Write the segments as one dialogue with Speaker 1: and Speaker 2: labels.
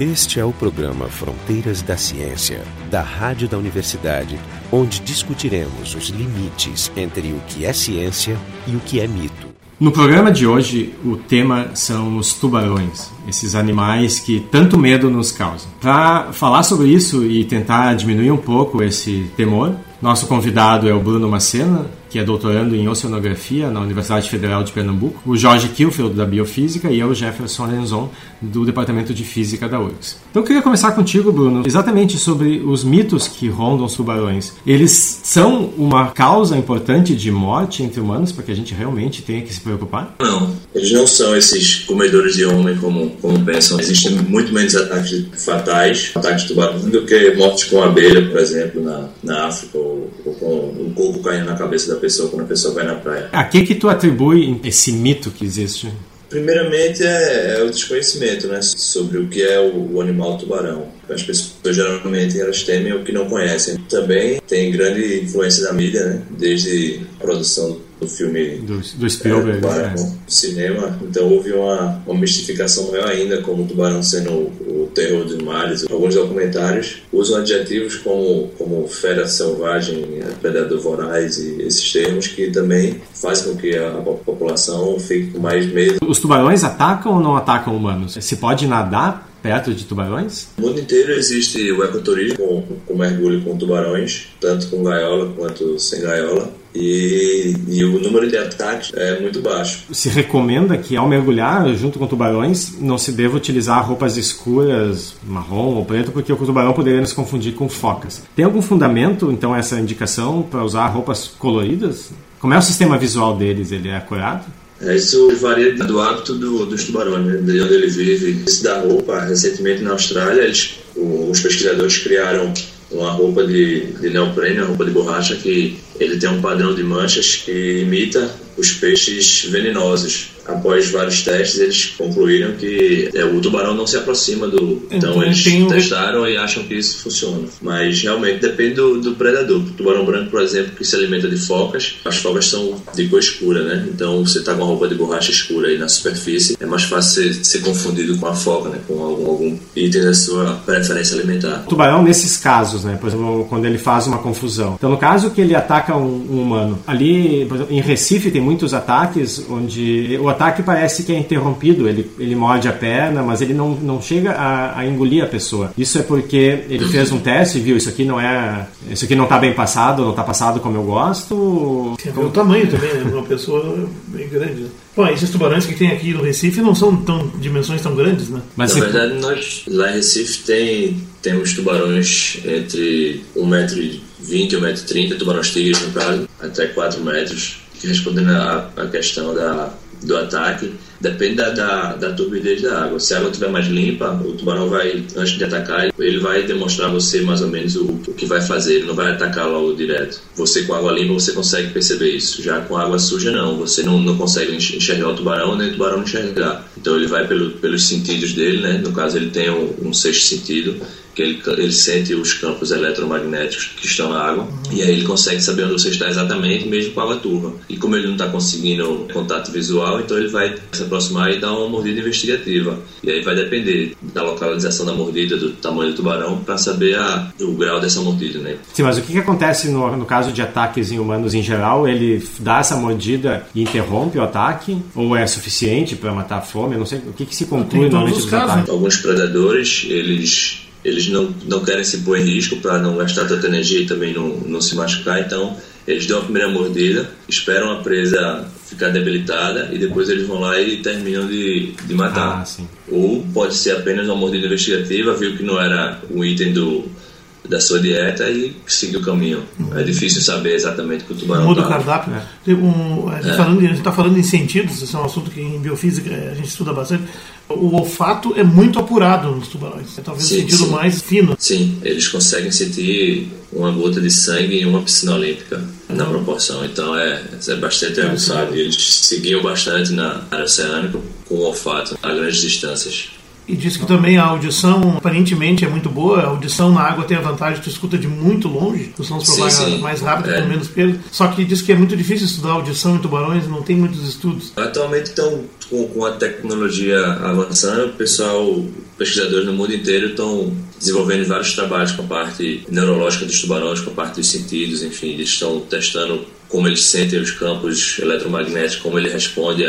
Speaker 1: Este é o programa Fronteiras da Ciência, da Rádio da Universidade, onde discutiremos os limites entre o que é ciência e o que é mito.
Speaker 2: No programa de hoje, o tema são os tubarões, esses animais que tanto medo nos causam. Para falar sobre isso e tentar diminuir um pouco esse temor, nosso convidado é o Bruno Macena, que é doutorando em Oceanografia na Universidade Federal de Pernambuco, o Jorge Kilfield, da Biofísica, e eu, Jefferson Lenzon, do Departamento de Física da URGS. Então eu queria começar contigo, Bruno, exatamente sobre os mitos que rondam os tubarões. Eles são uma causa importante de morte entre humanos para que a gente realmente tenha que se preocupar?
Speaker 3: Não, eles não são esses comedores de homem como, como pensam. Existem muito menos ataques fatais, ataques de tubarão, do que mortes com abelha, por exemplo, na, na África, ou, ou com um coco caindo na cabeça da pessoa quando a pessoa vai na praia.
Speaker 2: A que que tu atribui esse mito que existe?
Speaker 3: Primeiramente é, é, o desconhecimento né, sobre o que é o, o, animal tubarão. As pessoas geralmente elas temem o que não conhecem. Também tem grande influência da mídia, né, desde a produção do filme
Speaker 2: do, do Spielberg, é,
Speaker 3: tubarão,
Speaker 2: né?
Speaker 3: cinema. Então houve uma, uma mistificação maior ainda como o tubarão sendo o, o terror dos mares. Alguns documentários usam adjetivos como, como fera selvagem, predador voraz e esses termos que também fazem com que a população fique com mais medo.
Speaker 2: Os tubarões atacam ou não atacam humanos? Se pode nadar perto de tubarões?
Speaker 3: No mundo inteiro existe o ecoturismo com, com mergulho com tubarões, tanto com gaiola quanto sem gaiola. E, e, o número de ataques é muito baixo.
Speaker 2: Se recomenda que ao mergulhar junto com tubarões não se deva utilizar roupas escuras, marrom ou preto, porque o tubarão poderia se confundir com focas. Tem algum fundamento, então, essa indicação para usar roupas coloridas? Como é o sistema visual deles? Ele é acurado?
Speaker 3: Isso varia do hábito do, dos tubarões, né? de onde ele vive. Esse da roupa, recentemente na Austrália, eles, os pesquisadores criaram uma roupa de, de neoprene, uma roupa de borracha que ele tem um padrão de manchas que imita os peixes venenosos. Após vários testes, eles concluíram que é, o tubarão não se aproxima do. Então, então eles testaram e acham que isso funciona. Mas realmente depende do, do, predador. O tubarão branco, por exemplo, que se alimenta de focas, as focas são de cor escura, né? Então você está com uma roupa de borracha escura aí na superfície, é mais fácil ser, ser confundido com a foca, né? Com algum, algum item da sua preferência alimentar.
Speaker 2: O tubarão, nesses casos, né? Por exemplo, quando ele faz uma confusão. Então, no caso que ele ataca um, um humano, ali, por exemplo, em Recife tem muitos ataques onde o ataque parece que é interrompido, ele, ele morde a perna, mas ele não, não chega a, a engolir a pessoa. Isso é porque ele fez um teste e viu, isso aqui não é. Isso aqui não está bem passado, não está passado como eu gosto.
Speaker 4: Tem o tamanho também, né? Uma pessoa bem grande. Né? Bom, esses tubarões que tem aqui no Recife não são tão dimensões tão grandes, né?
Speaker 3: Mas Na verdade, nós lá em Recife tem, temos tubarões entre 1,20m e 1,30m, tubarões tigres no caso, até 4 metros, respondendo à questão da do ataque depende da, da, da, turbidez da água. Se a água estiver mais limpa, o tubarão vai, antes de atacar, ele vai demonstrar a você mais ou menos o, o que vai fazer, ele não vai atacar logo direto. Você com água limpa, você consegue perceber isso. Já com água suja, não. Você não, não consegue enxergar o tubarão, nem o tubarão enxergar. Então ele vai pelo, pelos sentidos dele, né? No caso, ele tem um, um sexto sentido que ele, ele sente os campos eletromagnéticos que estão na água uhum. e aí ele consegue saber onde você está exatamente, mesmo com a água turva. E como ele não está conseguindo contato visual, então ele vai se aproximar e dar uma mordida investigativa. E aí vai depender da localização da mordida, do tamanho do tubarão, para saber a, o grau dessa mordida, né?
Speaker 2: Sim, mas o que, que acontece no, no caso de ataques em humanos em geral? Ele dá essa mordida e interrompe o ataque? Ou é suficiente para matar a fome? Eu não sei o que, que se conclui normalmente dos ataques.
Speaker 3: Alguns predadores, eles eles não, não querem se pôr em risco para não gastar tanta energia e também não, não se machucar, então eles dão a primeira mordida, esperam a presa ficar debilitada e depois eles vão lá e terminam de, de matar.
Speaker 2: Ah,
Speaker 3: Ou pode ser apenas uma mordida investigativa, viu que não era um item do, da sua dieta e seguir o caminho. Uhum. É difícil saber exatamente o que o tubarão
Speaker 4: Muda tá. o cardápio. Né? Um, a gente é. está falando em sentidos, esse é um assunto que em biofísica a gente estuda bastante o olfato é muito apurado nos tubarões. É talvez sim, o sentido sim. mais fino.
Speaker 3: Sim, eles conseguem sentir uma gota de sangue em uma piscina olímpica na proporção. Então é, é bastante é, aguçado. Eles seguiam bastante na área oceânica com o olfato a grandes distâncias.
Speaker 4: E diz que também a audição aparentemente é muito boa. A audição na água tem a vantagem de tu escuta de muito longe, os sons propagam mais rápido, é. com menos peso. Só que diz que é muito difícil estudar audição em tubarões, não tem muitos estudos.
Speaker 3: Atualmente, então, com, com a tecnologia avançando, o pessoal, pesquisadores no mundo inteiro estão desenvolvendo vários trabalhos com a parte neurológica dos tubarões, com a parte dos sentidos, enfim, eles estão testando como eles sentem os campos eletromagnéticos, como ele responde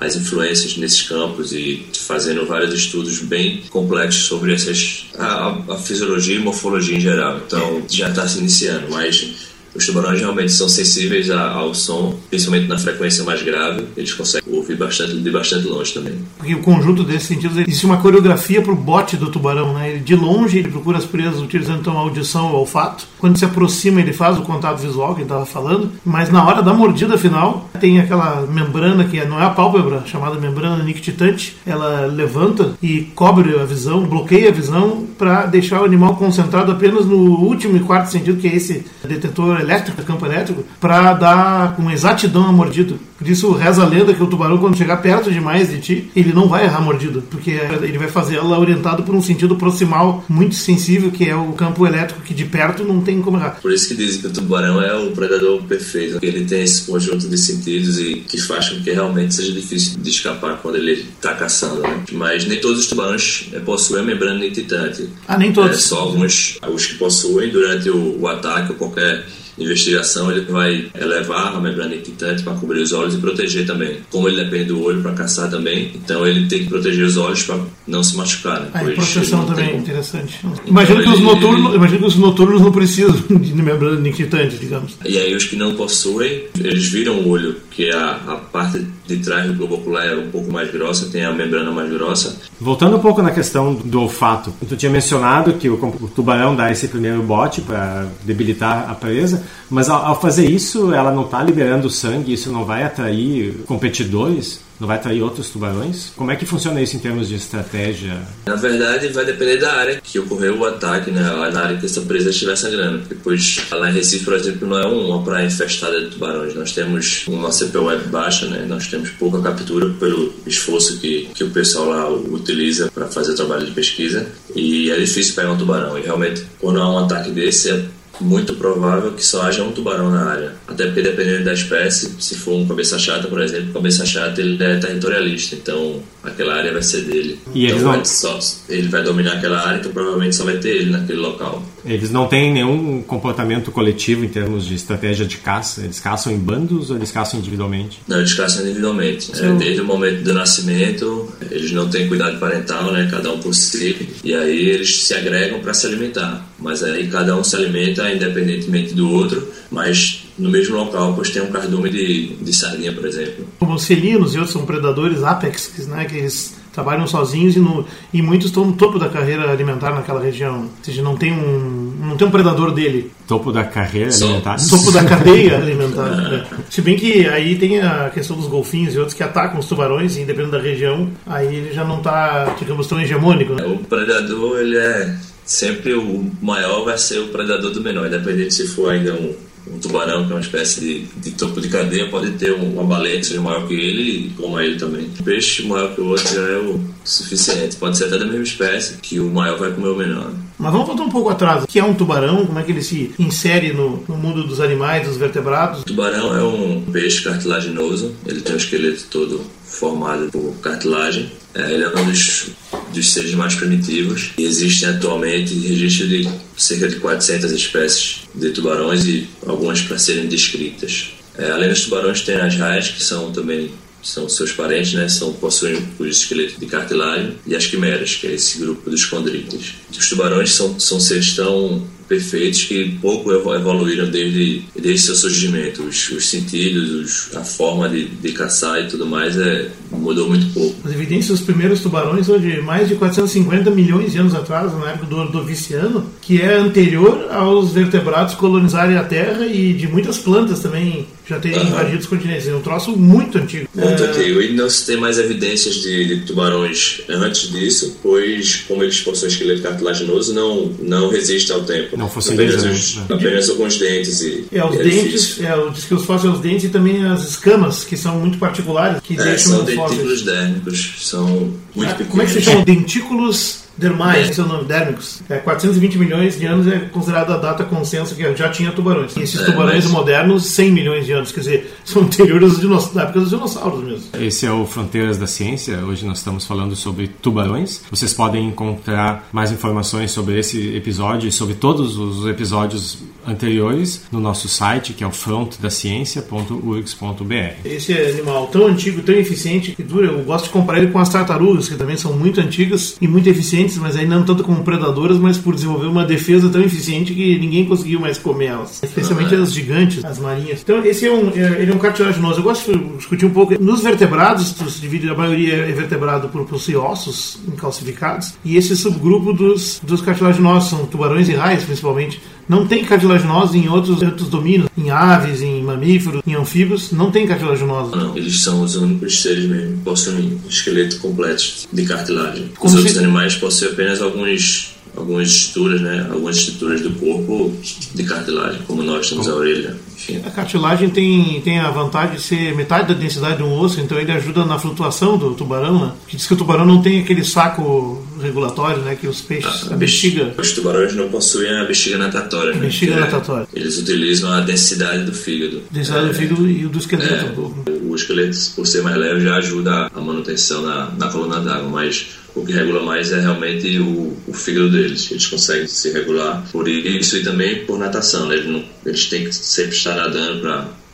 Speaker 3: às influências nesses campos e fazendo vários estudos bem complexos sobre essas, a, a fisiologia e morfologia em geral. Então já está se iniciando, mas os tubarões realmente são sensíveis ao som, principalmente na frequência mais grave. Eles conseguem ouvir bastante, de bastante longe também.
Speaker 4: Porque o conjunto desses sentidos existe uma coreografia para o bote do tubarão, né? Ele, de longe ele procura as presas utilizando então a audição o olfato. Quando se aproxima ele faz o contato visual que ele estava falando. Mas na hora da mordida final tem aquela membrana que não é a pálpebra, chamada membrana nictitante. Ela levanta e cobre a visão, bloqueia a visão para deixar o animal concentrado apenas no último e quarto sentido, que é esse detetor elétrico, campo elétrico, para dar com exatidão a mordida. Por isso reza a lenda que o tubarão, quando chegar perto demais de ti, ele não vai errar a mordida, porque ele vai fazer ela orientado por um sentido proximal muito sensível, que é o campo elétrico, que de perto não tem como errar.
Speaker 3: Por isso que dizem que o tubarão é o predador perfeito, ele tem esse conjunto de sentidos e que faz com que realmente seja difícil de escapar quando ele está caçando. Né? Mas nem todos os tubarões eh, possuem a membrana nititante.
Speaker 4: Ah, nem todos? É,
Speaker 3: só alguns os que possuem durante o, o ataque ou qualquer investigação, ele vai elevar a membrana ictitante para cobrir os olhos e proteger também. Como ele depende do olho para caçar também, então ele tem que proteger os olhos para não se machucar. Né?
Speaker 4: Ah, proteção também, tem... interessante. Então, imagina, que os noturnos, imagina que os noturnos não precisam de membrana ictitante, digamos.
Speaker 3: E aí os que não possuem, eles viram o olho, que é a, a parte de trás do globo ocular é um pouco mais grossa, tem a membrana mais grossa.
Speaker 2: Voltando um pouco na questão do olfato, tu tinha mencionado que o, o tubarão dá esse primeiro bote para debilitar a presa, mas ao, ao fazer isso, ela não está liberando sangue, isso não vai atrair competidores? Não vai atrair outros tubarões? Como é que funciona isso em termos de estratégia?
Speaker 3: Na verdade, vai depender da área que ocorreu o ataque, né? na área que essa presa estiver sangrando. Depois, lá em Recife, por exemplo, não é uma praia infestada de tubarões. Nós temos uma CPUE baixa, né? nós temos pouca captura pelo esforço que, que o pessoal lá utiliza para fazer o trabalho de pesquisa. E é difícil pegar um tubarão. E realmente, quando há um ataque desse, é muito provável que só haja um tubarão na área. Até porque dependendo da espécie, se for um cabeça chata, por exemplo, cabeça chata ele é territorialista, então aquela área vai ser dele. E então vai só, ele vai dominar aquela área, então provavelmente só vai ter ele naquele local.
Speaker 2: Eles não têm nenhum comportamento coletivo em termos de estratégia de caça? Eles caçam em bandos ou eles caçam individualmente?
Speaker 3: Não, eles caçam individualmente. É, desde o momento do nascimento, eles não têm cuidado parental, né? Cada um por si. E aí eles se agregam para se alimentar. Mas aí cada um se alimenta independentemente do outro, mas no mesmo local, pois tem um cardume de, de sardinha, por exemplo.
Speaker 4: Como os felinos e outros são predadores apex, né? Que eles trabalham sozinhos e, no, e muitos estão no topo da carreira alimentar naquela região. Ou seja, não tem um, não tem um predador dele.
Speaker 2: Topo da carreira alimentar?
Speaker 4: Topo da cadeia alimentar. é. Se bem que aí tem a questão dos golfinhos e outros que atacam os tubarões, e dependendo da região, aí ele já não está, digamos, tão hegemônico. Né?
Speaker 3: O predador, ele é sempre o maior vai ser o predador do menor, independente se for ainda um um tubarão, que é uma espécie de, de topo de cadeia, pode ter uma baleia que seja maior que ele e coma ele também. Um peixe maior que o outro já é o suficiente. Pode ser até da mesma espécie, que o maior vai comer o menor.
Speaker 4: Mas vamos voltar um pouco atrás. O que é um tubarão? Como é que ele se insere no, no mundo dos animais, dos vertebrados? O
Speaker 3: tubarão é um peixe cartilaginoso. Ele tem o esqueleto todo formado por cartilagem. É, ele é um dos, dos seres mais primitivos. E existem atualmente registros de cerca de 400 espécies de tubarões e algumas para serem descritas. É, além dos tubarões, tem as raias, que são também são seus parentes, né? São, possuem o esqueleto de cartilagem, e as quimeras, que é esse grupo dos condrites. Os tubarões são, são seres tão perfeitos que pouco evoluíram desde, desde seu surgimento. Os, os sentidos, os, a forma de, de caçar e tudo mais é, mudou muito pouco.
Speaker 4: As evidências dos primeiros tubarões são de mais de 450 milhões de anos atrás, na época do Ordoviciano, que é anterior aos vertebrados colonizarem a Terra e de muitas plantas também já ter uhum. invadido os continentes. É um troço muito antigo.
Speaker 3: Muito é... antigo. E não se tem mais evidências de, de, tubarões antes disso, pois, como eles possuem esqueleto cartilaginoso, não, não resiste ao tempo.
Speaker 2: Não fossiliza,
Speaker 3: apenas, né? apenas alguns dentes. E,
Speaker 4: é, os é dentes, é, diz que os fósseis os dentes e também as escamas, que são muito particulares. Que
Speaker 3: é, são dentículos dérmicos, são muito ah, pequenos.
Speaker 4: Como é que se chama? Dentículos Dermais, esse é o nome, dérmicos. É, 420 milhões de anos é considerada a data consenso que já tinha tubarões. E esses é, tubarões mas... modernos, 100 milhões de anos, quer dizer, são anteriores da época dos dinossauros mesmo.
Speaker 2: Esse é o Fronteiras da Ciência. Hoje nós estamos falando sobre tubarões. Vocês podem encontrar mais informações sobre esse episódio e sobre todos os episódios anteriores no nosso site, que é o frontdaciencia.urgs.br.
Speaker 4: Esse animal tão antigo, tão eficiente, que dura, eu gosto de comparar ele com as tartarugas, que também são muito antigas e muito eficientes, mas aí não tanto como predadoras, mas por desenvolver uma defesa tão eficiente que ninguém conseguiu mais comer elas. Especialmente as gigantes, as marinhas. Então esse é um, é, ele é um cartilaginoso. Eu gosto de discutir um pouco. Nos vertebrados, se divide, a maioria é vertebrado por possuir ossos incalcificados, e esse subgrupo dos, dos cartilaginosos são tubarões e raios, principalmente não tem cartilaginose em outros, outros domínios, em aves, em mamíferos, em anfíbios, não tem cartilaginose.
Speaker 3: Não, eles são os únicos seres mesmo que possuem esqueleto completo de cartilagem. Como os outros animais possuem apenas alguns algumas estruturas, né, algumas estruturas do corpo de cartilagem, como nós temos a orelha.
Speaker 4: A cartilagem tem, tem a vantagem de ser metade da densidade de um osso, então ele ajuda na flutuação do tubarão, né? Que diz que o tubarão não tem aquele saco regulatório, né? Que os peixes, a, a bexiga...
Speaker 3: Os tubarões não possuem a bexiga natatória, né?
Speaker 4: Bexiga natatória.
Speaker 3: Eles utilizam a densidade do fígado.
Speaker 4: Densidade é, do fígado e o do esqueleto.
Speaker 3: É, o esqueleto, por ser mais leve, já ajuda a manutenção na, na coluna d'água, mas o que regula mais é realmente o, o fígado deles. Eles conseguem se regular por isso e também por natação. Né? Eles, não, eles têm que sempre estar nadando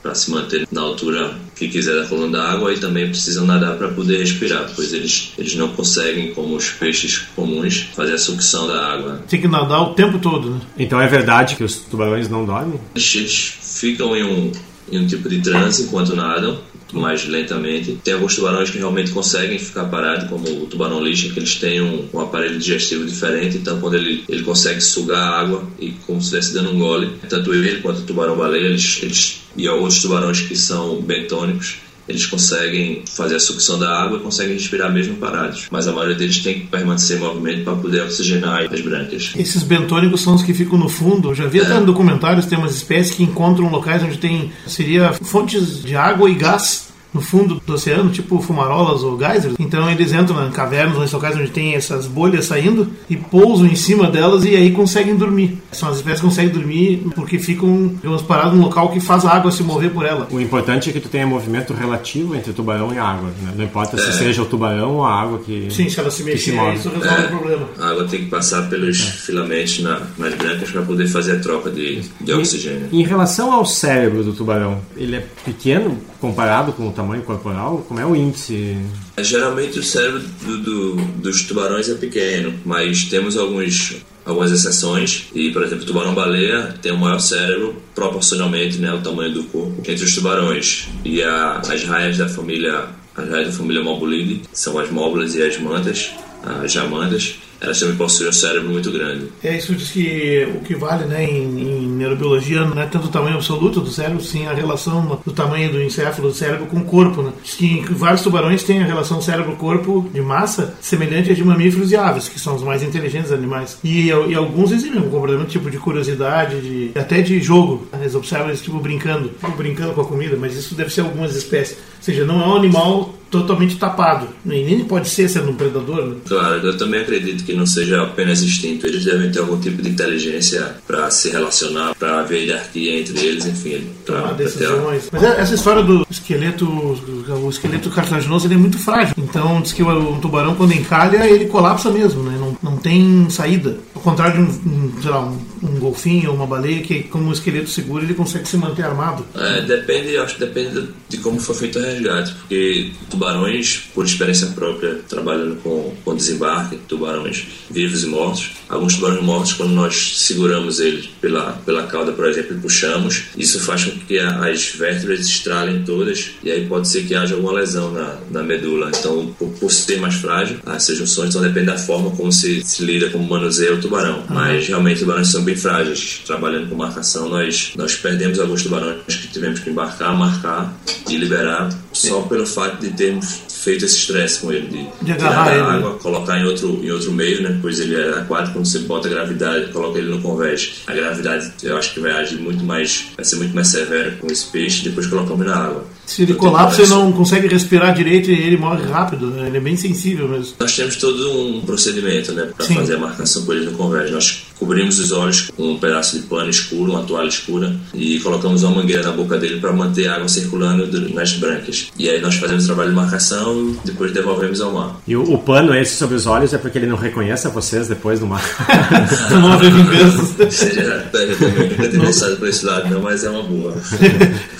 Speaker 3: para se manter na altura que quiser da coluna d'água e também precisam nadar para poder respirar, pois eles, eles não conseguem, como os peixes comuns, fazer a sucção da água.
Speaker 4: Tem que nadar o tempo todo, né?
Speaker 2: Então é verdade que os tubarões não dormem?
Speaker 3: Eles, eles ficam em um, em um tipo de transe enquanto nadam, mais lentamente. Tem alguns tubarões que realmente conseguem ficar parados, como o tubarão lixa, que eles têm um, um, aparelho digestivo diferente, então quando ele, ele consegue sugar a água e como se estivesse dando um gole, tanto ele quanto o tubarão-baleia, eles, eles, e outros tubarões que são bentônicos, eles conseguem fazer a sucção da água e conseguem respirar mesmo parados. Mas a maioria deles tem que permanecer em movimento para poder oxigenar as brânquias.
Speaker 4: Esses bentônicos são os que ficam no fundo. Eu já vi é. até no documentários tem umas espécies que encontram locais onde tem seria fontes de água e gás no fundo do oceano, tipo fumarolas ou geysers. Então eles entram em cavernas, ou locais onde tem essas bolhas saindo e pousam em cima delas e aí conseguem dormir. São as espécies que conseguem dormir porque ficam, digamos, paradas num local que faz a água se mover por ela.
Speaker 2: O importante é que tu tenha movimento relativo entre o tubarão e a água. Né? Não importa é. se seja o tubarão ou a água que
Speaker 4: Sim, se ela se mexer, se isso resolve é. o problema.
Speaker 3: A água tem que passar pelos é. filamentos na, nas brancas para poder fazer a troca de, de oxigênio.
Speaker 2: Em relação ao cérebro do tubarão, ele é pequeno comparado com o tamanho corporal? Como é o índice?
Speaker 3: Geralmente o cérebro do, do, dos tubarões é pequeno, mas temos alguns, algumas exceções. E, por exemplo, o tubarão-baleia tem o maior cérebro proporcionalmente né, ao tamanho do corpo entre os tubarões. E a, as raias da família as da família Mobulidae são as móbulas e as mantas, as jamandas elas também possuem um cérebro muito grande.
Speaker 4: É, isso diz que o que vale né, em, em, neurobiologia não é tanto o tamanho absoluto do cérebro, sim a relação do tamanho do encéfalo do cérebro com o corpo. Né? Diz que vários tubarões têm a relação cérebro-corpo de massa semelhante à de mamíferos e aves, que são os mais inteligentes animais. E, e alguns exibem um comportamento tipo de curiosidade, de, até de jogo. Eles observam eles tipo brincando, tipo, brincando com a comida, mas isso deve ser algumas espécies. Ou seja, não é um animal totalmente tapado. Nem pode ser sendo um predador. Né?
Speaker 3: Claro, eu também acredito que não seja apenas instinto. Eles devem ter algum tipo de inteligência para se relacionar, para haver hierarquia entre eles, enfim.
Speaker 4: Pra, Tomar decisões. Ter... Mas é, essa história do esqueleto, o esqueleto cartilaginoso, ele é muito frágil. Então diz que o tubarão quando encalha, ele colapsa mesmo, né? Não, tem saída. Ao contrário de um, um lá, um, um golfinho ou uma baleia que como o esqueleto seguro, ele consegue se manter armado.
Speaker 3: É, depende, acho que depende de como foi feito o resgate, porque tubarões, por experiência própria, trabalhando com, com desembarque, tubarões vivos e mortos. Alguns tubarões mortos, quando nós seguramos eles pela, pela cauda, por exemplo, e puxamos, isso faz com que as vértebras estralem todas e aí pode ser que haja alguma lesão na, na medula. Então, por, por ser mais frágil, essas junções então depende da forma como se, se lida, como manuseia o tubarão. Uhum. Mas realmente tubarões são bem frágeis. Trabalhando com marcação, nós, nós perdemos alguns tubarões que tivemos que embarcar, marcar e liberar só pelo fato de termos feito esse estresse com ele, de,
Speaker 4: de tirar da
Speaker 3: água, colocar em outro, em outro meio, né? Pois ele é aquático, quando você bota a gravidade, coloca ele no convés, a gravidade eu acho que vai agir muito mais, vai ser muito mais severa com esse peixe, depois colocamos na água.
Speaker 4: Se ele colapsa, ele não consegue respirar direito e ele morre rápido, né? ele é bem sensível mesmo.
Speaker 3: Nós temos todo um procedimento né, para fazer a marcação com ele no convés. Nós cobrimos os olhos com um pedaço de pano escuro, uma toalha escura e colocamos uma mangueira na boca dele para manter a água circulando nas brânquias. E aí nós fazemos o trabalho de marcação e depois devolvemos ao mar.
Speaker 2: E o, o pano esse sobre os olhos é porque ele não reconhece vocês depois do mar?
Speaker 4: não haver vingança.
Speaker 3: Seja, eu também nunca ter pensado por esse lado, não, mas é uma boa.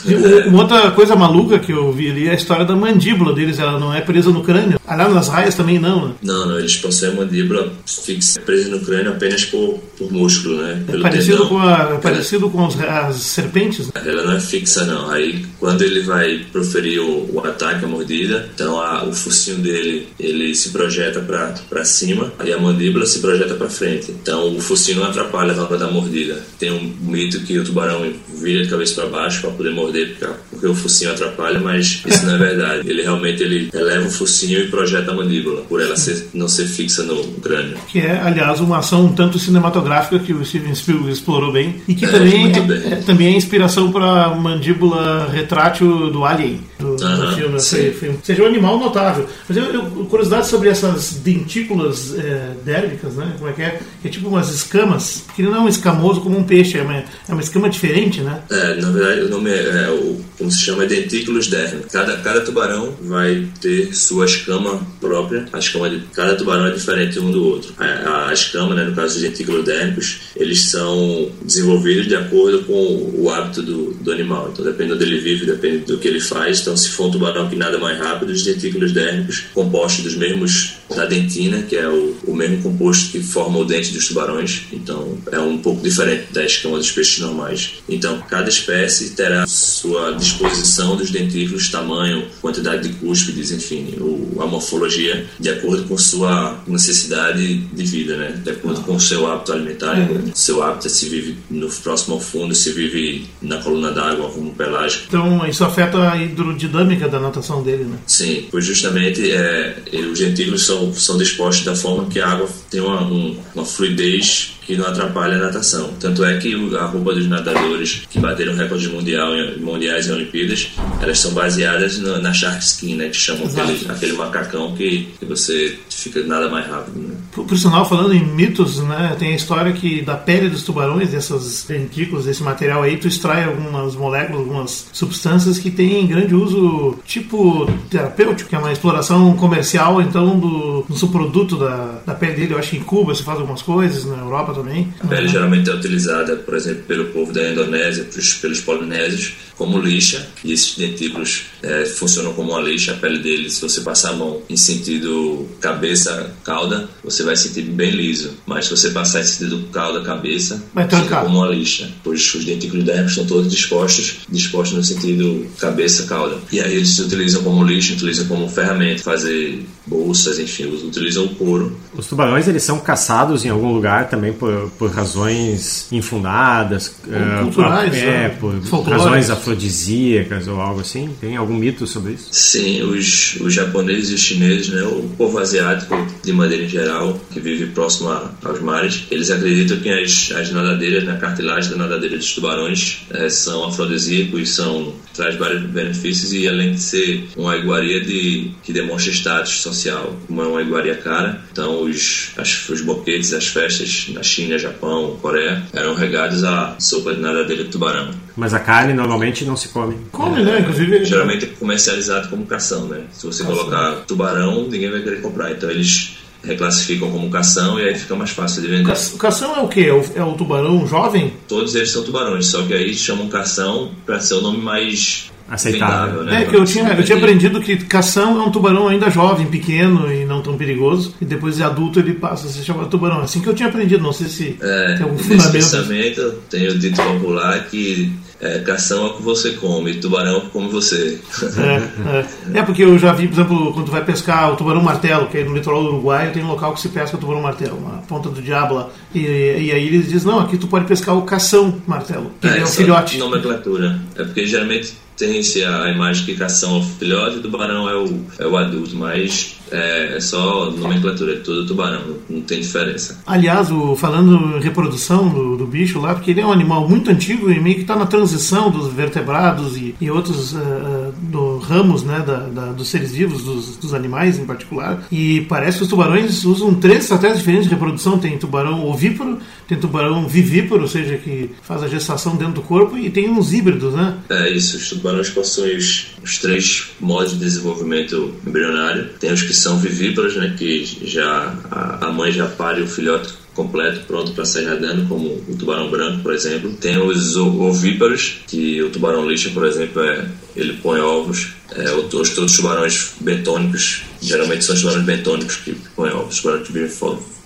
Speaker 4: é. Uma outra coisa maluca que eu vi ali é a história da mandíbula deles, ela não é presa no crânio. Aliás, nas raias também não, né?
Speaker 3: Não, não, eles possuem a mandíbula fixa, presa no crânio apenas por, por músculo, né?
Speaker 4: Pelo é parecido com, a, é parecido com os, as serpentes? Né?
Speaker 3: Ela não é fixa, não. Aí, quando ele vai proferir o, o ataque, a mordida, então a, o focinho dele ele se projeta para cima e a mandíbula se projeta para frente. Então, o focinho não atrapalha na hora da mordida. Tem um mito que o tubarão vira de cabeça para baixo para poder morder, porque, porque o focinho atrapalha, mas isso não é verdade. Ele realmente ele eleva o focinho e projeta a mandíbula, por ela ser, não ser fixa no crânio.
Speaker 4: Que é, aliás, uma ação um tanto cinematográfica que o Steven Spielberg explorou bem e que é, também, é, é, também é inspiração para a mandíbula retrátil do Alien, do, uh -huh, do filme. Ou seja, um animal notável. Mas eu, eu, curiosidade sobre essas dentículas é, dérmicas, né? Como é que é? Que é tipo umas escamas, ele não é um escamoso como um peixe, é uma, é uma escama diferente, né?
Speaker 3: É, na verdade, o nome é, é o, como se chama, é dentículos dérmicos. Cada, cada tubarão vai ter sua escama própria. A escama de cada tubarão é diferente um do outro. A, a escama, né, no caso dos dentículos dérmicos, eles são desenvolvidos de acordo com o hábito do, do animal. Então, depende onde ele vive, depende do que ele faz. Então, se for um tubarão que nada mais rápido, os dentículos dérmicos, compostos dos mesmos da dentina, que é o, o mesmo composto que forma o dente dos tubarões. Então, é um pouco diferente da escama dos peixes normais. Então, cada espécie terá sua disposição dos dentículos, tamanho, quantidade de cúspides, enfim, o, a morfologia de acordo com sua necessidade de vida, né? De acordo com o seu hábito alimentar, uhum. seu hábito se vive no próximo ao fundo, se vive na coluna d'água, rumo pelágico.
Speaker 4: Então, isso afeta a hidrodinâmica da natação dele, né?
Speaker 3: Sim, pois justamente é, os dentículos são, são dispostos da forma que a água tem uma, um, uma fluidez que não atrapalha a natação. Tanto é que a roupa dos nadadores que bateram recordes mundial, mundiais em Olimpíadas, elas são baseadas na, na shark skin, né, que chamam aquele, aquele, macacão que, que você fica nada mais rápido. Né?
Speaker 4: Por, sinal, falando em mitos, né, tem a história que da pele dos tubarões, dessas dentículos, desse material aí, tu extrai algumas moléculas, algumas substâncias que têm grande uso tipo terapêutico, que é uma exploração comercial, então, do, do subproduto da, da pele dele. Eu acho que em Cuba se faz algumas coisas, na Europa também.
Speaker 3: A pele uhum. geralmente é utilizada, por exemplo, pelo povo da Indonésia, pelos polinésios, como lixa, e esses dentículos é, funcionam como uma lixa. A pele deles, se você passar a mão em sentido cabeça-cauda, você vai sentir bem liso. Mas se você passar em sentido cauda-cabeça, fica como uma lixa, pois os dentículos dermos estão todos dispostos, dispostos no sentido cabeça-cauda. E aí eles se utilizam como lixa, utilizam como ferramenta, fazer bolsas, enfim, utilizam o couro.
Speaker 2: Os tubarões, eles são caçados em algum lugar também por, por razões infundadas,
Speaker 4: uh, culturais,
Speaker 2: é,
Speaker 4: né?
Speaker 2: por razões afrodisíacas ou algo assim? Tem algum mito sobre isso?
Speaker 3: Sim, os, os japoneses e os chineses, né, o povo asiático de maneira geral, que vive próximo a, aos mares, eles acreditam que as, as nadadeiras, na né, cartilagem da nadadeira dos tubarões é, são afrodisíacos, são traz vários benefícios e além de ser uma iguaria de que demonstra status social, como é uma iguaria cara, então os as, os boquetes, as festas na China, Japão, Coreia eram regados a sopa de nadadeira de tubarão.
Speaker 2: Mas a carne normalmente não se come.
Speaker 4: Come, né? Inclusive.
Speaker 3: Geralmente é comercializado como cação, né? Se você cação. colocar tubarão, ninguém vai querer comprar. Então eles reclassificam como cação e aí fica mais fácil de vender.
Speaker 4: O cação é o que? É o, é o tubarão jovem?
Speaker 3: Todos eles são tubarões, só que aí chamam cação para ser o nome mais
Speaker 2: aceitável.
Speaker 3: né?
Speaker 4: É que eu tinha, eu tinha aprendido que cação é um tubarão ainda jovem, pequeno e não tão perigoso, e depois de adulto ele passa a se chamar tubarão. Assim que eu tinha aprendido, não sei se
Speaker 3: é, tem algum fundamento. pensamento tem o dito popular que é, cação é o que você come, tubarão come você.
Speaker 4: É, é. é, porque eu já vi, por exemplo, quando tu vai pescar o tubarão martelo, que é no litoral do Uruguai, tem um local que se pesca o tubarão martelo, na ponta do diabo lá. E, e aí eles dizem, não, aqui tu pode pescar o cação martelo, que é, é o filhote.
Speaker 3: nomenclatura. É porque geralmente tem-se a imagem que cação é o filhote e o tubarão é o, é o adulto, mas é, é só nomenclatura de todo tubarão, não tem diferença.
Speaker 4: Aliás, o, falando em reprodução do, do, bicho lá, porque ele é um animal muito antigo e meio que está na transição dos vertebrados e, e outros uh, do, ramos né, da, da, dos seres vivos, dos, dos, animais em particular. E parece que os tubarões usam três estratégias diferentes de reprodução: tem tubarão ovíparo, tem tubarão vivíparo, ou seja, que faz a gestação dentro do corpo, e tem uns híbridos, né?
Speaker 3: É isso, os tubarões possuem os, os três modos de desenvolvimento embrionário. Tem os que são vivíparos, né, que já a, mãe já pare o filhote completo, pronto para sair nadando, como o tubarão branco, por exemplo. Tem os ovíparos, que o tubarão lixa, por exemplo, é, ele põe ovos. É, os, todos os tubarões bentônicos, geralmente são os tubarões bentônicos que põem ovos, os tubarões que vivem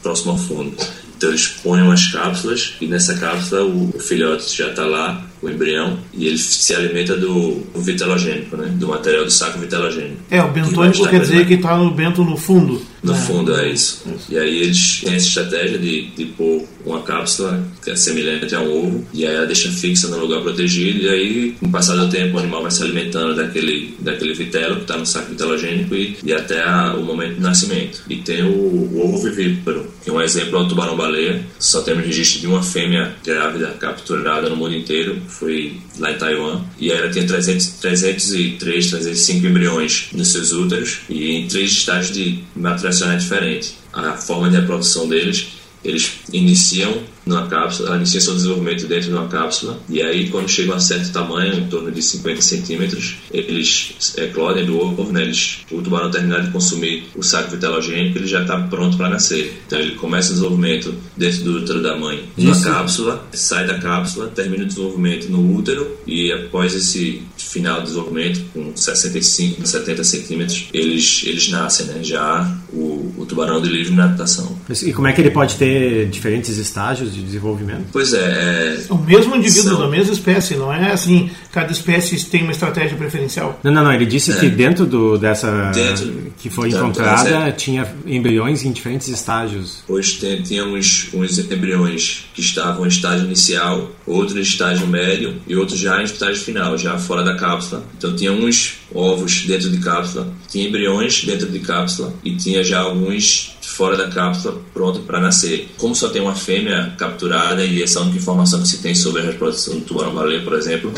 Speaker 3: próximo ao fundo. Então eles põem umas cápsulas e nessa cápsula o filhote já está lá o embrião e ele se alimenta do, vitelogênico, né? do material do saco vitelogênico.
Speaker 4: É, o bentônico que quer dizer que está no bento no fundo.
Speaker 3: No é. fundo, é isso. isso. E aí eles têm essa estratégia de, de pôr uma cápsula que é semelhante a um ovo e aí a deixa fixa no lugar protegido e aí, com o passar do tempo, o animal vai se alimentando daquele, daquele vitelo que está no saco vitelogênico e, e até a, o momento do nascimento. E tem o, o ovo vivíparo, que é um exemplo é o tubarão-baleia. Só temos registro de uma fêmea grávida capturada no mundo inteiro foi lá em Taiwan, e ela tinha 300, 303, 305 embriões nos seus úteros e em três estágios de maturação diferentes. A forma de reprodução deles, eles iniciam numa cápsula, ela inicia seu desenvolvimento dentro de uma cápsula e aí quando chegam a certo tamanho, em torno de 50 centímetros, eles eclodem do ovo, né? eles, o tubarão terminar de consumir o saco vitelogênico, ele já está pronto para nascer. Então ele começa o desenvolvimento dentro do útero da mãe na cápsula, sai da cápsula, termina o desenvolvimento no útero e após esse final do desenvolvimento, com 65, 70 centímetros, eles, eles nascem, né? já o, o tubarão de livre natação.
Speaker 2: E como é que ele pode ter diferentes estágios de desenvolvimento?
Speaker 3: Pois é.
Speaker 4: é o mesmo indivíduo são... da mesma espécie, não é assim, cada espécie tem uma estratégia preferencial.
Speaker 2: Não, não, não. Ele disse é. que dentro do, dessa. Dentro, que foi encontrada, é. tinha embriões em diferentes estágios.
Speaker 3: Pois tem, tinha uns, uns embriões que estavam em estágio inicial, outros em estágio médio e outros já em estágio final, já fora da cápsula. Então tinha uns ovos dentro de cápsula, tinha embriões dentro de cápsula e tinha já alguns fora da cápsula pronto para nascer. Como só tem uma fêmea capturada e essa é a única informação que se tem sobre a reprodução do tubarão-baleia, por exemplo,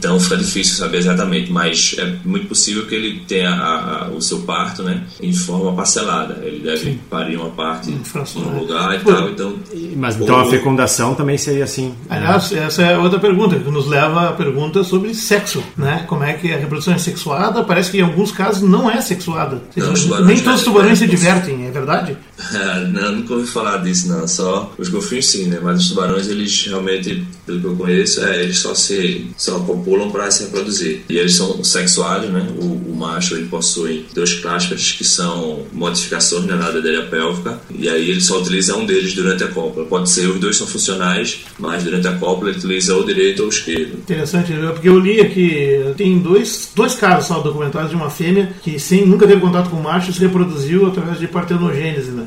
Speaker 3: então fica difícil saber exatamente, mas é muito possível que ele tenha a, a, o seu parto né, em forma parcelada. Ele deve Sim. parir uma parte em um lugar e tal. Então,
Speaker 2: mas então ou... a fecundação também seria assim.
Speaker 4: Aliás, né? essa é outra pergunta que nos leva à pergunta sobre sexo. Né? Como é que a reprodução é sexuada? Parece que em alguns casos não é sexuada. Não, nem todos os tubarões se divertem, é verdade?
Speaker 3: não, nunca ouvi falar disso, não. Só os golfinhos sim, né? Mas os tubarões, eles realmente, pelo que eu conheço, é, eles só se só copulam para se reproduzir. E eles são sexuados, né? O, o macho, ele possui dois cláspers que são modificações na ladeira pélvica. E aí ele só utiliza um deles durante a cópula. Pode ser, os dois são funcionais, mas durante a cópula ele utiliza o direito ou o esquerdo.
Speaker 4: Interessante, porque eu li aqui, tem dois, dois casos só documentados de uma fêmea que sem, nunca teve contato com o macho se reproduziu através de partenogênese, né?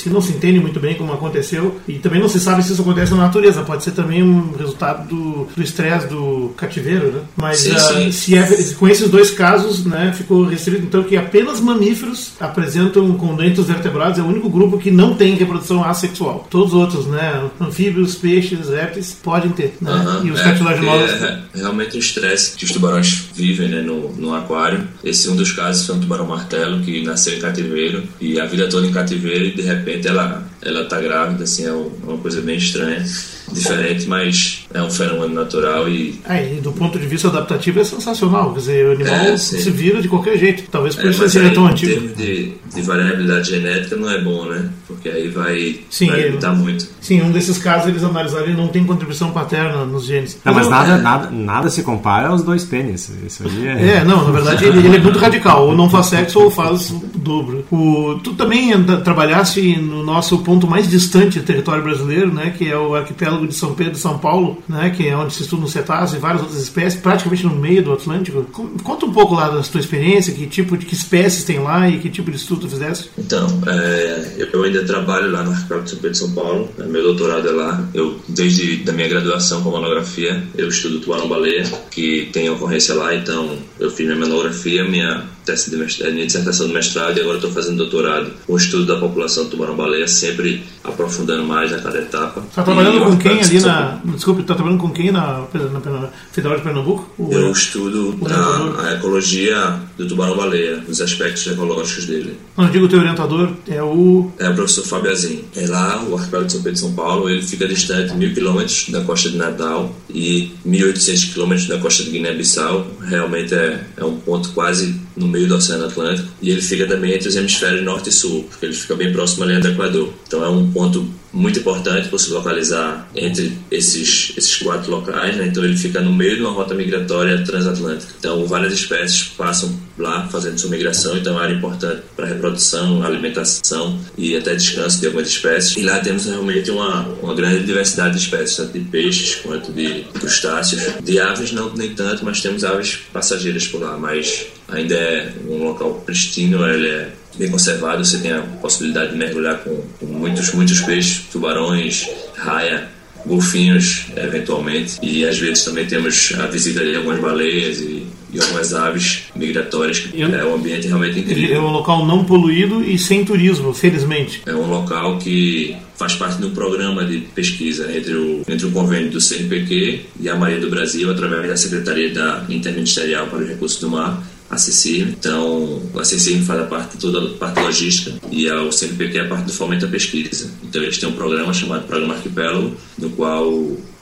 Speaker 4: que não se entende muito bem como aconteceu e também não se sabe se isso acontece na natureza. Pode ser também um resultado do estresse do, do, cativeiro, né? Mas sim, uh, sim. Se é, com esses dois casos, né, ficou restrito então que apenas mamíferos apresentam condentes vertebrados. É o único grupo que não tem reprodução assexual. Todos os outros, né, anfíbios, peixes, répteis, podem ter. Né? Uh -huh, e os é, cartilaginosos.
Speaker 3: É, é, realmente o estresse que os tubarões vivem né, no, no aquário. Esse é um dos casos foi um tubarão martelo que nasceu em cativeiro e a vida toda em cativeiro e de repente ela ela tá grávida, assim, é uma coisa bem estranha, diferente, mas é um fenômeno natural e...
Speaker 4: É, e do ponto de vista adaptativo é sensacional, quer dizer, o animal é, se vira de qualquer jeito, talvez por é, isso seja tão antigo. Em
Speaker 3: termos de, de, variabilidade genética não é bom, né? Porque aí vai, sim, vai limitar muito.
Speaker 4: Sim, um desses casos eles analisaram e não tem contribuição paterna nos genes.
Speaker 2: Não, mas nada, nada, nada se compara aos dois pênis, isso aí
Speaker 4: é... É, não, na verdade ele, ele é muito radical, ou não faz sexo ou faz o dobro. O, tu também trabalhasse no nosso ponto mais distante do território brasileiro, né, que é o arquipélago de São Pedro e São Paulo, né, que é onde se estudam cetáceos e várias outras espécies, praticamente no meio do Atlântico. Conta um pouco lá da tua experiência, que tipo de que espécies tem lá e que tipo de estudo tu fizeste?
Speaker 3: Então, é, eu ainda trabalho lá no Arquipélago de São Pedro de São Paulo, é, meu doutorado é lá. Eu, desde da minha graduação com monografia, eu estudo tubarão-baleia, que tem ocorrência lá, então eu fiz minha monografia, minha tese de mestrado, minha dissertação de mestrado e agora estou fazendo doutorado com o estudo da população do tubarão-baleia, sempre aprofundando mais a cada etapa.
Speaker 4: Está trabalhando com quem ali na. Desculpe, está trabalhando com quem na, na, na Federal de Pernambuco?
Speaker 3: O, eu estudo a, a, ecologia do tubarão-baleia, os aspectos ecológicos dele.
Speaker 4: Não, eu digo o teu orientador é o.
Speaker 3: É o professor Fábio Azim. É lá, o arquipélago de São Pedro de São Paulo, ele fica distante mil quilômetros da costa de Natal e 1.800 quilômetros da costa de Guiné-Bissau. Realmente é, é um ponto quase no meio do Oceano Atlântico e ele fica também entre os hemisférios norte e sul, porque ele fica bem próximo à linha do Equador. Então é um ponto muito importante para se localizar entre esses, esses quatro locais, né? então ele fica no meio de uma rota migratória transatlântica. Então várias espécies passam lá fazendo sua migração, então é uma área importante para reprodução, alimentação e até descanso de algumas espécies. E lá temos realmente uma, uma grande diversidade de espécies, tanto de peixes quanto de crustáceos. De aves não nem tanto, mas temos aves passageiras por lá, mas ainda é um local pristino, ele é bem conservado, você tem a possibilidade de mergulhar com, com muitos, muitos peixes, tubarões, raia, golfinhos, eventualmente, e às vezes também temos a visita de algumas baleias e, e algumas aves migratórias. É um ambiente realmente incrível.
Speaker 4: É um local não poluído e sem turismo, felizmente.
Speaker 3: É um local que faz parte um programa de pesquisa entre o, entre o convênio do CNPq e a Marinha do Brasil, através da Secretaria da Interministerial para os Recursos do Mar, a CCI. Então, a CCI faz a parte toda a parte logística e a, o CNPq é a parte do fomento à pesquisa. Então, eles têm um programa chamado Programa Arquipélago, no qual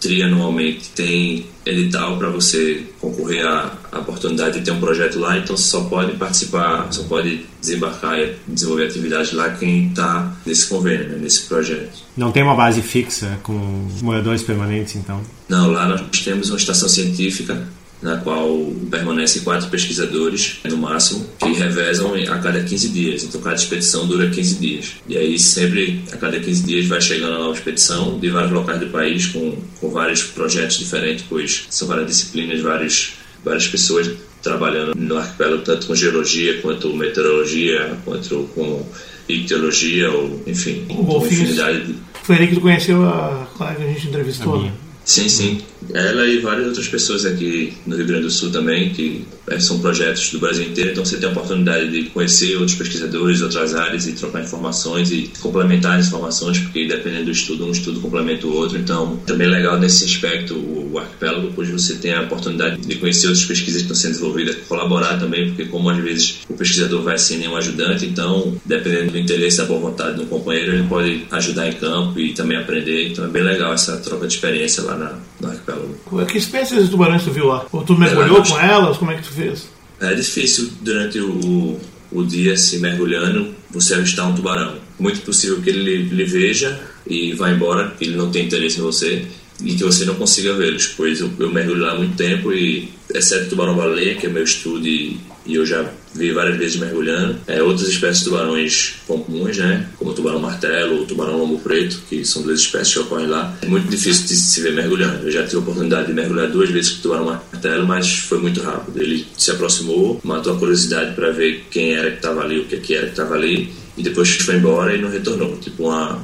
Speaker 3: trianualmente tem edital para você concorrer à, à, oportunidade de ter um projeto lá, então você só pode participar, só pode desembarcar e desenvolver atividade lá quem está nesse convênio, né, nesse projeto.
Speaker 2: Não tem uma base fixa com moradores permanentes, então?
Speaker 3: Não, lá nós temos uma estação científica na qual permanecem quatro pesquisadores, no máximo, que revezam a cada 15 dias. Então, cada expedição dura 15 dias. E aí, sempre, a cada 15 dias, vai chegando uma nova expedição de vários locais do país, com, com vários projetos diferentes, pois são várias disciplinas, vários, várias pessoas trabalhando no arquipélago, tanto com geologia, quanto meteorologia, quanto com ictiologia, ou, enfim,
Speaker 4: uma infinidade de... Foi aí que tu conheceu a Clara que a gente entrevistou, né?
Speaker 3: Sim, sim. Ela e várias outras pessoas aqui no Rio Grande do Sul também, que é, são projetos do Brasil inteiro, então você tem a oportunidade de conhecer outros pesquisadores, outras áreas e trocar informações e complementar as informações, porque dependendo do estudo, um estudo complementa o outro. Então, também é legal nesse aspecto o, arquipélago, pois você tem a oportunidade de conhecer outras pesquisas que estão sendo desenvolvidas, colaborar também, porque como às vezes o pesquisador vai sem nenhum ajudante, então, dependendo do interesse da boa vontade do companheiro, ele pode ajudar em campo e também aprender. Então, é bem legal essa troca de experiência lá na, no arquipélago.
Speaker 4: Que espécies de tubarões tu viu lá? Ou tu mergulhou com elas? Como é que tu fez?
Speaker 3: É difícil durante o, o dia se mergulhando você avistar um tubarão. Muito possível que ele lhe veja e vá embora, que ele não tem interesse em você e que você não consiga vê-los, pois eu, eu mergulho lá há muito tempo e, exceto tubarão-baleia, que é meu estudo e, e eu já vi várias vezes mergulhando. É, outras espécies de tubarões comuns, né? Como o tubarão-martelo ou o tubarão-lombo preto, que são duas espécies que ocorrem lá. É muito difícil de se ver mergulhando. Eu já tive a oportunidade de mergulhar duas vezes com o tubarão-martelo, mas foi muito rápido. Ele se aproximou, matou a curiosidade para ver quem era que estava ali, o que, que era que estava ali e depois foi embora e não retornou. Tipo, uma,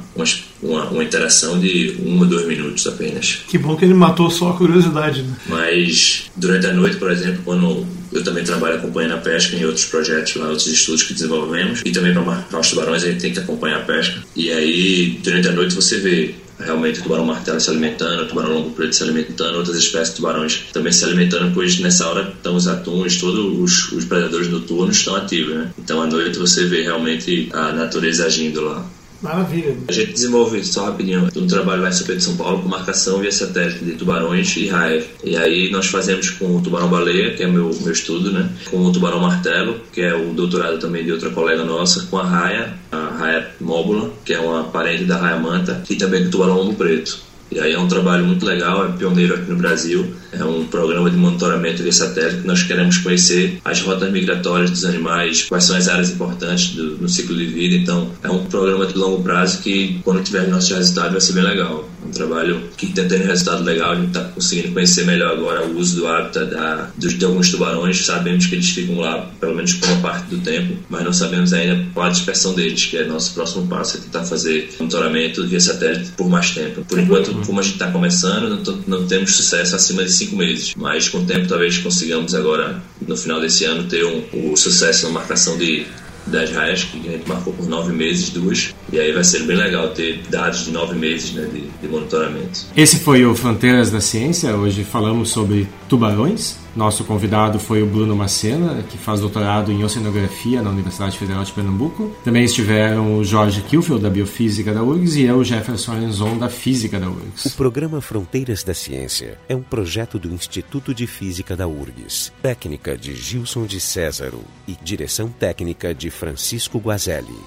Speaker 3: uma, uma, interação de um ou dois minutos apenas.
Speaker 4: Que bom que ele matou só a curiosidade, né?
Speaker 3: Mas durante a noite, por exemplo, quando eu também trabalho acompanhando a pesca em outros projetos lá, outros estudos que desenvolvemos, e também para os tubarões a gente tem que acompanhar a pesca. E aí, durante a noite, você vê realmente o tubarão martelo se alimentando, o tubarão longo preto se alimentando, outras espécies de tubarões também se alimentando, pois nessa hora estão os atuns, todos os, os predadores noturnos estão ativos, né? Então à noite você vê realmente a natureza agindo lá.
Speaker 4: Maravilha.
Speaker 3: A gente desenvolve, só rapidinho, um trabalho lá em São Pedro de São Paulo com marcação via satélite de tubarões e raia. E aí nós fazemos com o tubarão-baleia, que é meu, meu estudo, né? Com o tubarão-martelo, que é o doutorado também de outra colega nossa, com a raia, a raia móbula, que é uma parente da raia manta, e também com o tubarão-lombo preto. E aí é um trabalho muito legal, é pioneiro aqui no Brasil. É um programa de monitoramento via satélite que nós queremos conhecer as rotas migratórias dos animais, quais são as áreas importantes do, no ciclo de vida. Então, é um programa de longo prazo que, quando tiver nossos resultados, vai ser bem legal. Um trabalho que está tendo resultado legal, a gente está conseguindo conhecer melhor agora o uso do hábitat da, dos, de alguns tubarões, sabemos que eles ficam lá pelo menos por uma parte do tempo, mas não sabemos ainda qual a dispersão deles, que é nosso próximo passo, é tentar fazer monitoramento via satélite por mais tempo. Por enquanto, como a gente está começando, não, não temos sucesso acima de cinco meses, mas com o tempo talvez consigamos agora, no final desse ano, ter um, o sucesso na marcação de das raias, que a gente marcou por nove meses, duas. E aí vai ser bem legal ter dados de nove meses né, de, de monitoramento.
Speaker 2: Esse foi o Fronteiras da Ciência. Hoje falamos sobre tubarões. Nosso convidado foi o Bruno Macena, que faz doutorado em Oceanografia na Universidade Federal de Pernambuco. Também estiveram o Jorge Kilfield, da Biofísica da URGS, e eu, Jefferson Arenzon, da Física da URGS.
Speaker 1: O programa Fronteiras da Ciência é um projeto do Instituto de Física da URGS. Técnica de Gilson de Césaro e direção técnica de Francisco Guazelli.